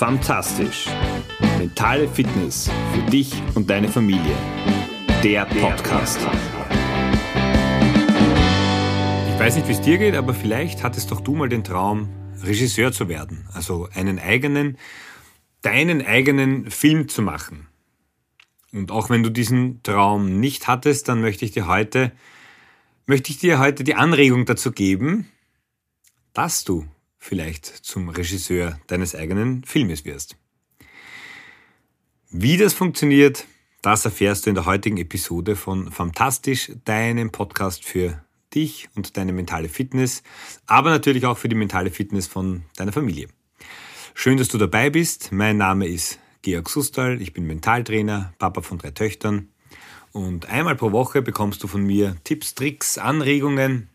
Fantastisch. Mentale Fitness für dich und deine Familie. Der Podcast. Ich weiß nicht, wie es dir geht, aber vielleicht hattest doch du mal den Traum, Regisseur zu werden. Also einen eigenen, deinen eigenen Film zu machen. Und auch wenn du diesen Traum nicht hattest, dann möchte ich dir heute, möchte ich dir heute die Anregung dazu geben, dass du vielleicht zum Regisseur deines eigenen Filmes wirst. Wie das funktioniert, das erfährst du in der heutigen Episode von Fantastisch, deinem Podcast für dich und deine mentale Fitness, aber natürlich auch für die mentale Fitness von deiner Familie. Schön, dass du dabei bist. Mein Name ist Georg Sustal, ich bin Mentaltrainer, Papa von drei Töchtern und einmal pro Woche bekommst du von mir Tipps, Tricks, Anregungen,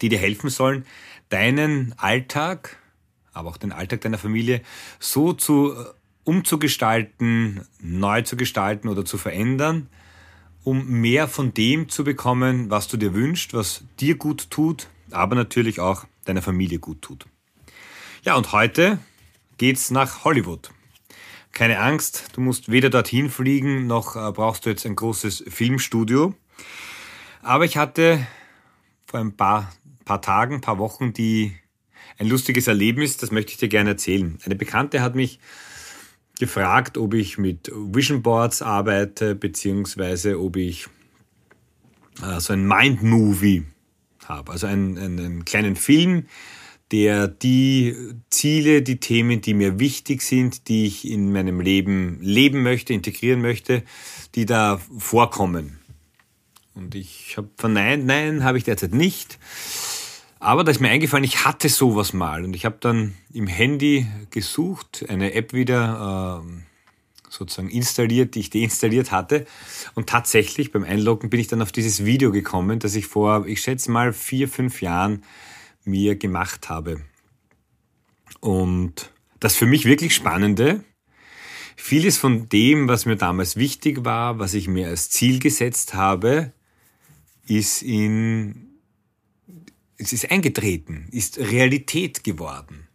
die dir helfen sollen, deinen Alltag, aber auch den Alltag deiner Familie so zu äh, umzugestalten, neu zu gestalten oder zu verändern, um mehr von dem zu bekommen, was du dir wünschst, was dir gut tut, aber natürlich auch deiner Familie gut tut. Ja, und heute geht's nach Hollywood. Keine Angst, du musst weder dorthin fliegen, noch äh, brauchst du jetzt ein großes Filmstudio. Aber ich hatte vor ein paar paar Tagen, paar Wochen, die ein lustiges Erlebnis, das möchte ich dir gerne erzählen. Eine Bekannte hat mich gefragt, ob ich mit Vision Boards arbeite, beziehungsweise ob ich äh, so ein Mind Movie habe, also einen, einen kleinen Film, der die Ziele, die Themen, die mir wichtig sind, die ich in meinem Leben leben möchte, integrieren möchte, die da vorkommen. Und ich habe verneint, nein, habe ich derzeit nicht. Aber da ist mir eingefallen, ich hatte sowas mal und ich habe dann im Handy gesucht, eine App wieder äh, sozusagen installiert, die ich deinstalliert hatte. Und tatsächlich beim Einloggen bin ich dann auf dieses Video gekommen, das ich vor, ich schätze mal, vier, fünf Jahren mir gemacht habe. Und das für mich wirklich Spannende, vieles von dem, was mir damals wichtig war, was ich mir als Ziel gesetzt habe, ist in es ist eingetreten, ist Realität geworden.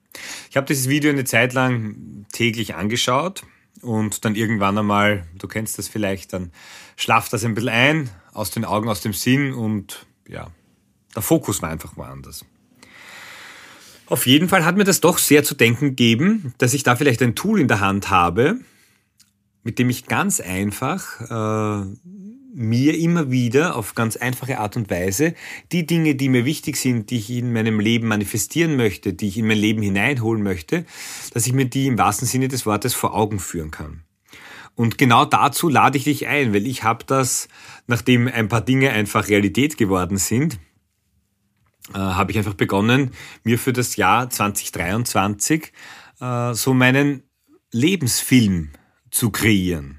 Ich habe dieses Video eine Zeit lang täglich angeschaut und dann irgendwann einmal, du kennst das vielleicht, dann schlaft das ein bisschen ein, aus den Augen, aus dem Sinn und ja, der Fokus war einfach woanders. Auf jeden Fall hat mir das doch sehr zu denken gegeben, dass ich da vielleicht ein Tool in der Hand habe, mit dem ich ganz einfach äh, mir immer wieder auf ganz einfache Art und Weise die Dinge, die mir wichtig sind, die ich in meinem Leben manifestieren möchte, die ich in mein Leben hineinholen möchte, dass ich mir die im wahrsten Sinne des Wortes vor Augen führen kann. Und genau dazu lade ich dich ein, weil ich habe das, nachdem ein paar Dinge einfach Realität geworden sind, äh, habe ich einfach begonnen, mir für das Jahr 2023 äh, so meinen Lebensfilm zu kreieren.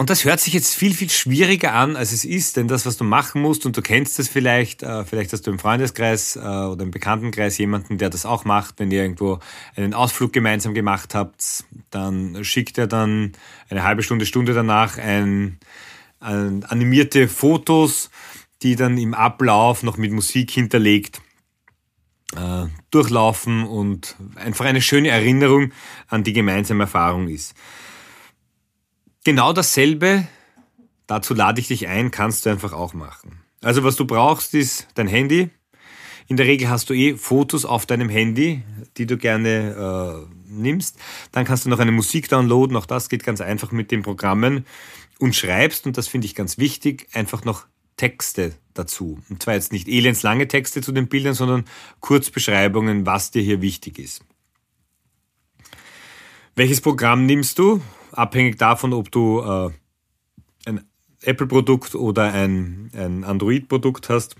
Und das hört sich jetzt viel, viel schwieriger an, als es ist, denn das, was du machen musst, und du kennst das vielleicht, äh, vielleicht hast du im Freundeskreis äh, oder im Bekanntenkreis jemanden, der das auch macht, wenn ihr irgendwo einen Ausflug gemeinsam gemacht habt, dann schickt er dann eine halbe Stunde, Stunde danach ein, ein animierte Fotos, die dann im Ablauf noch mit Musik hinterlegt äh, durchlaufen und einfach eine schöne Erinnerung an die gemeinsame Erfahrung ist. Genau dasselbe, dazu lade ich dich ein, kannst du einfach auch machen. Also was du brauchst, ist dein Handy. In der Regel hast du eh Fotos auf deinem Handy, die du gerne äh, nimmst. Dann kannst du noch eine Musik downloaden, auch das geht ganz einfach mit den Programmen und schreibst, und das finde ich ganz wichtig, einfach noch Texte dazu. Und zwar jetzt nicht elendslange Texte zu den Bildern, sondern Kurzbeschreibungen, was dir hier wichtig ist. Welches Programm nimmst du? Abhängig davon, ob du äh, ein Apple-Produkt oder ein, ein Android-Produkt hast.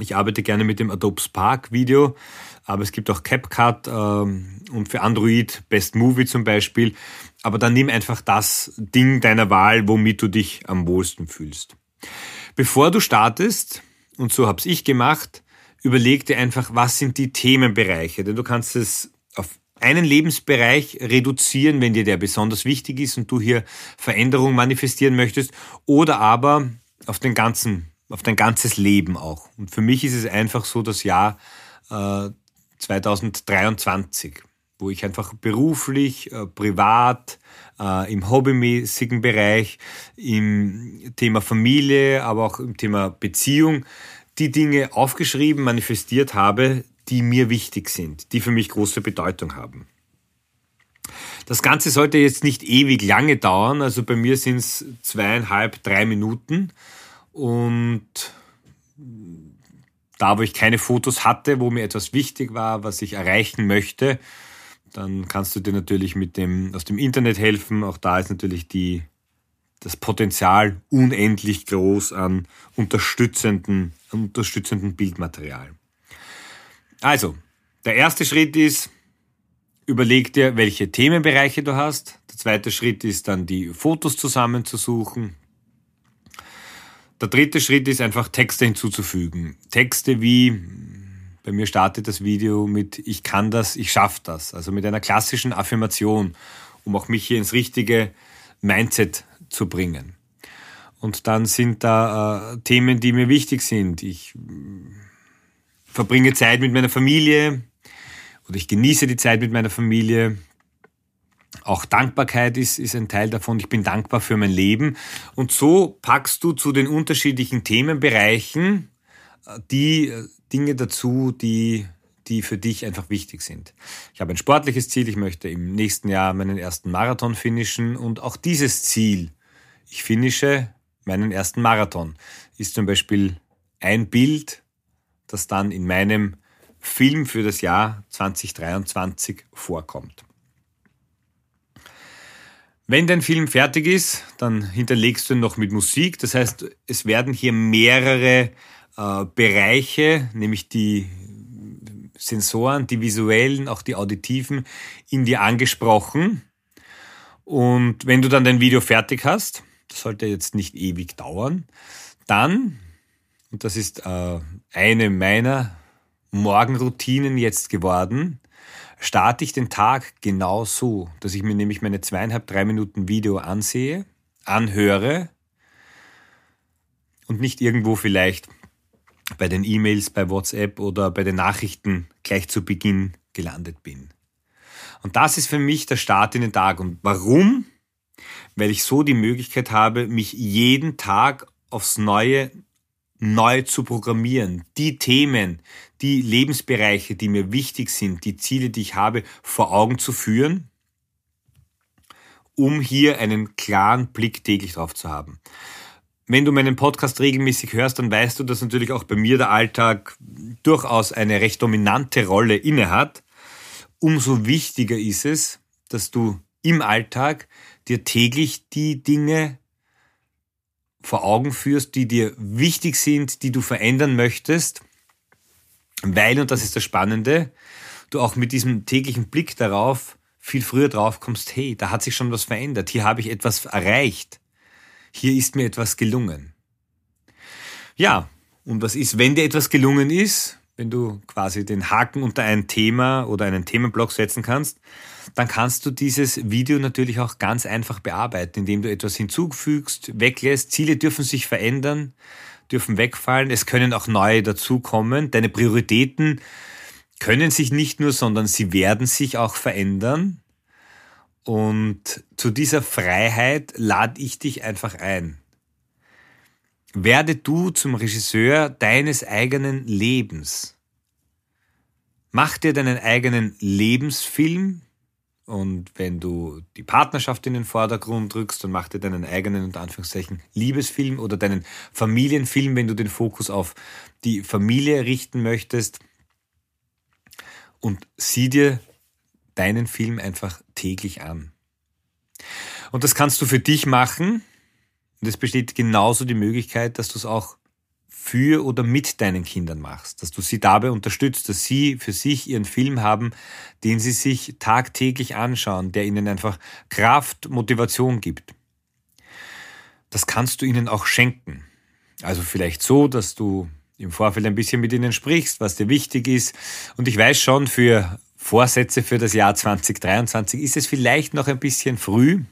Ich arbeite gerne mit dem Adobe Spark Video, aber es gibt auch CapCut ähm, und für Android Best Movie zum Beispiel. Aber dann nimm einfach das Ding deiner Wahl, womit du dich am wohlsten fühlst. Bevor du startest, und so habe ich gemacht, überleg dir einfach, was sind die Themenbereiche, denn du kannst es auf einen Lebensbereich reduzieren, wenn dir der besonders wichtig ist und du hier Veränderung manifestieren möchtest, oder aber auf den ganzen, auf dein ganzes Leben auch. Und für mich ist es einfach so das Jahr äh, 2023. wo ich einfach beruflich, äh, privat, äh, im hobbymäßigen Bereich, im Thema Familie, aber auch im Thema Beziehung die Dinge aufgeschrieben, manifestiert habe, die mir wichtig sind, die für mich große Bedeutung haben. Das Ganze sollte jetzt nicht ewig lange dauern, also bei mir sind es zweieinhalb, drei Minuten und da, wo ich keine Fotos hatte, wo mir etwas wichtig war, was ich erreichen möchte, dann kannst du dir natürlich mit dem, aus dem Internet helfen. Auch da ist natürlich die, das Potenzial unendlich groß an unterstützenden, unterstützenden Bildmaterial. Also, der erste Schritt ist, überleg dir, welche Themenbereiche du hast. Der zweite Schritt ist dann, die Fotos zusammenzusuchen. Der dritte Schritt ist einfach Texte hinzuzufügen. Texte wie bei mir startet das Video mit Ich kann das, ich schaffe das. Also mit einer klassischen Affirmation, um auch mich hier ins richtige Mindset zu bringen. Und dann sind da äh, Themen, die mir wichtig sind. Ich verbringe Zeit mit meiner Familie oder ich genieße die Zeit mit meiner Familie. Auch Dankbarkeit ist, ist ein Teil davon. Ich bin dankbar für mein Leben. Und so packst du zu den unterschiedlichen Themenbereichen äh, die äh, Dinge dazu, die, die für dich einfach wichtig sind. Ich habe ein sportliches Ziel, ich möchte im nächsten Jahr meinen ersten Marathon finishen und auch dieses Ziel, ich finische meinen ersten Marathon, ist zum Beispiel ein Bild, das dann in meinem Film für das Jahr 2023 vorkommt. Wenn dein Film fertig ist, dann hinterlegst du ihn noch mit Musik. Das heißt, es werden hier mehrere äh, Bereiche, nämlich die Sensoren, die visuellen, auch die auditiven, in dir angesprochen. Und wenn du dann dein Video fertig hast, das sollte jetzt nicht ewig dauern, dann, und das ist äh, eine meiner Morgenroutinen jetzt geworden, starte ich den Tag genau so, dass ich mir nämlich meine zweieinhalb, drei Minuten Video ansehe, anhöre und nicht irgendwo vielleicht bei den E-Mails, bei WhatsApp oder bei den Nachrichten gleich zu Beginn gelandet bin. Und das ist für mich der Start in den Tag. Und warum? Weil ich so die Möglichkeit habe, mich jeden Tag aufs Neue neu zu programmieren, die Themen, die Lebensbereiche, die mir wichtig sind, die Ziele, die ich habe, vor Augen zu führen, um hier einen klaren Blick täglich drauf zu haben. Wenn du meinen Podcast regelmäßig hörst, dann weißt du, dass natürlich auch bei mir der Alltag durchaus eine recht dominante Rolle innehat. Umso wichtiger ist es, dass du im Alltag dir täglich die Dinge vor Augen führst, die dir wichtig sind, die du verändern möchtest, weil, und das ist das Spannende, du auch mit diesem täglichen Blick darauf viel früher drauf kommst, hey, da hat sich schon was verändert, hier habe ich etwas erreicht hier ist mir etwas gelungen. Ja, und was ist, wenn dir etwas gelungen ist, wenn du quasi den Haken unter ein Thema oder einen Themenblock setzen kannst, dann kannst du dieses Video natürlich auch ganz einfach bearbeiten, indem du etwas hinzufügst, weglässt. Ziele dürfen sich verändern, dürfen wegfallen, es können auch neue dazukommen. Deine Prioritäten können sich nicht nur, sondern sie werden sich auch verändern. Und zu dieser Freiheit lade ich dich einfach ein. Werde du zum Regisseur deines eigenen Lebens. Mach dir deinen eigenen Lebensfilm und wenn du die Partnerschaft in den Vordergrund drückst, dann mach dir deinen eigenen, unter Anführungszeichen, Liebesfilm oder deinen Familienfilm, wenn du den Fokus auf die Familie richten möchtest. Und sieh dir deinen Film einfach täglich an. Und das kannst du für dich machen. Und es besteht genauso die Möglichkeit, dass du es auch für oder mit deinen Kindern machst, dass du sie dabei unterstützt, dass sie für sich ihren Film haben, den sie sich tagtäglich anschauen, der ihnen einfach Kraft, Motivation gibt. Das kannst du ihnen auch schenken. Also vielleicht so, dass du im Vorfeld ein bisschen mit ihnen sprichst, was dir wichtig ist. Und ich weiß schon, für Vorsätze für das Jahr 2023 ist es vielleicht noch ein bisschen früh.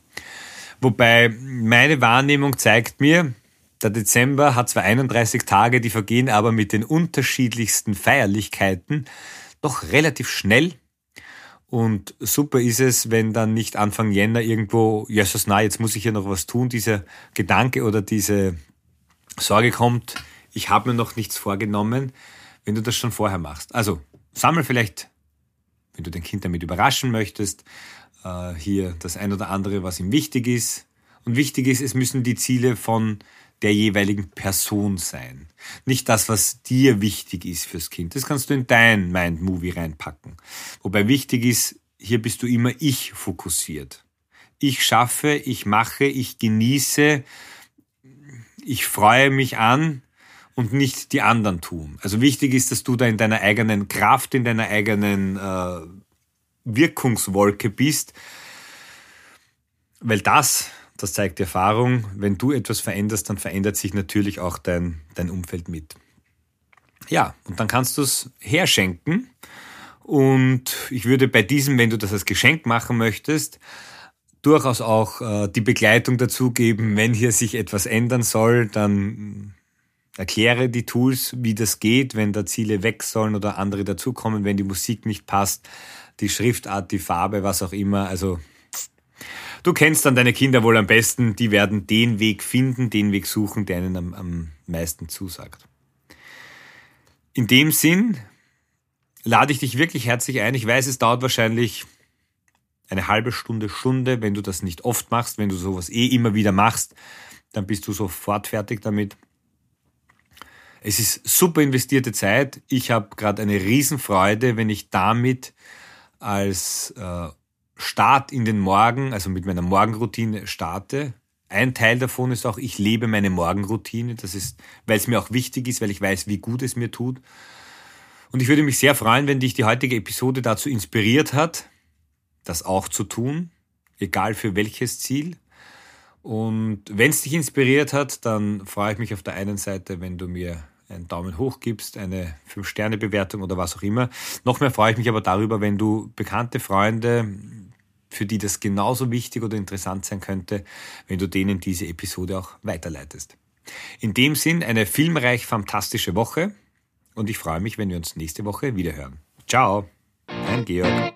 Wobei meine Wahrnehmung zeigt mir, der Dezember hat zwar 31 Tage, die vergehen aber mit den unterschiedlichsten Feierlichkeiten doch relativ schnell. Und super ist es, wenn dann nicht Anfang Jänner irgendwo, Jesus, na, jetzt muss ich ja noch was tun, dieser Gedanke oder diese Sorge kommt, ich habe mir noch nichts vorgenommen, wenn du das schon vorher machst. Also sammel vielleicht, wenn du dein Kind damit überraschen möchtest, äh, hier das ein oder andere, was ihm wichtig ist. Und wichtig ist, es müssen die Ziele von der jeweiligen Person sein. Nicht das, was dir wichtig ist fürs Kind. Das kannst du in dein Mind-Movie reinpacken. Wobei wichtig ist, hier bist du immer ich fokussiert. Ich schaffe, ich mache, ich genieße, ich freue mich an und nicht die anderen tun. Also wichtig ist, dass du da in deiner eigenen Kraft, in deiner eigenen äh, Wirkungswolke bist, weil das das zeigt die Erfahrung. Wenn du etwas veränderst, dann verändert sich natürlich auch dein, dein Umfeld mit. Ja, und dann kannst du es herschenken. Und ich würde bei diesem, wenn du das als Geschenk machen möchtest, durchaus auch äh, die Begleitung dazugeben, wenn hier sich etwas ändern soll, dann erkläre die Tools, wie das geht, wenn da Ziele weg sollen oder andere dazukommen, wenn die Musik nicht passt, die Schriftart, die Farbe, was auch immer. Also Du kennst dann deine Kinder wohl am besten, die werden den Weg finden, den Weg suchen, der ihnen am, am meisten zusagt. In dem Sinn lade ich dich wirklich herzlich ein. Ich weiß, es dauert wahrscheinlich eine halbe Stunde, Stunde, wenn du das nicht oft machst, wenn du sowas eh immer wieder machst, dann bist du sofort fertig damit. Es ist super investierte Zeit. Ich habe gerade eine Riesenfreude, wenn ich damit als äh, Start in den Morgen, also mit meiner Morgenroutine starte. Ein Teil davon ist auch, ich lebe meine Morgenroutine. Das ist, weil es mir auch wichtig ist, weil ich weiß, wie gut es mir tut. Und ich würde mich sehr freuen, wenn dich die heutige Episode dazu inspiriert hat, das auch zu tun, egal für welches Ziel. Und wenn es dich inspiriert hat, dann freue ich mich auf der einen Seite, wenn du mir einen Daumen hoch gibst, eine 5-Sterne-Bewertung oder was auch immer. Noch mehr freue ich mich aber darüber, wenn du bekannte Freunde, für die das genauso wichtig oder interessant sein könnte, wenn du denen diese Episode auch weiterleitest. In dem Sinn eine filmreich fantastische Woche und ich freue mich, wenn wir uns nächste Woche wiederhören. Ciao, dein Georg.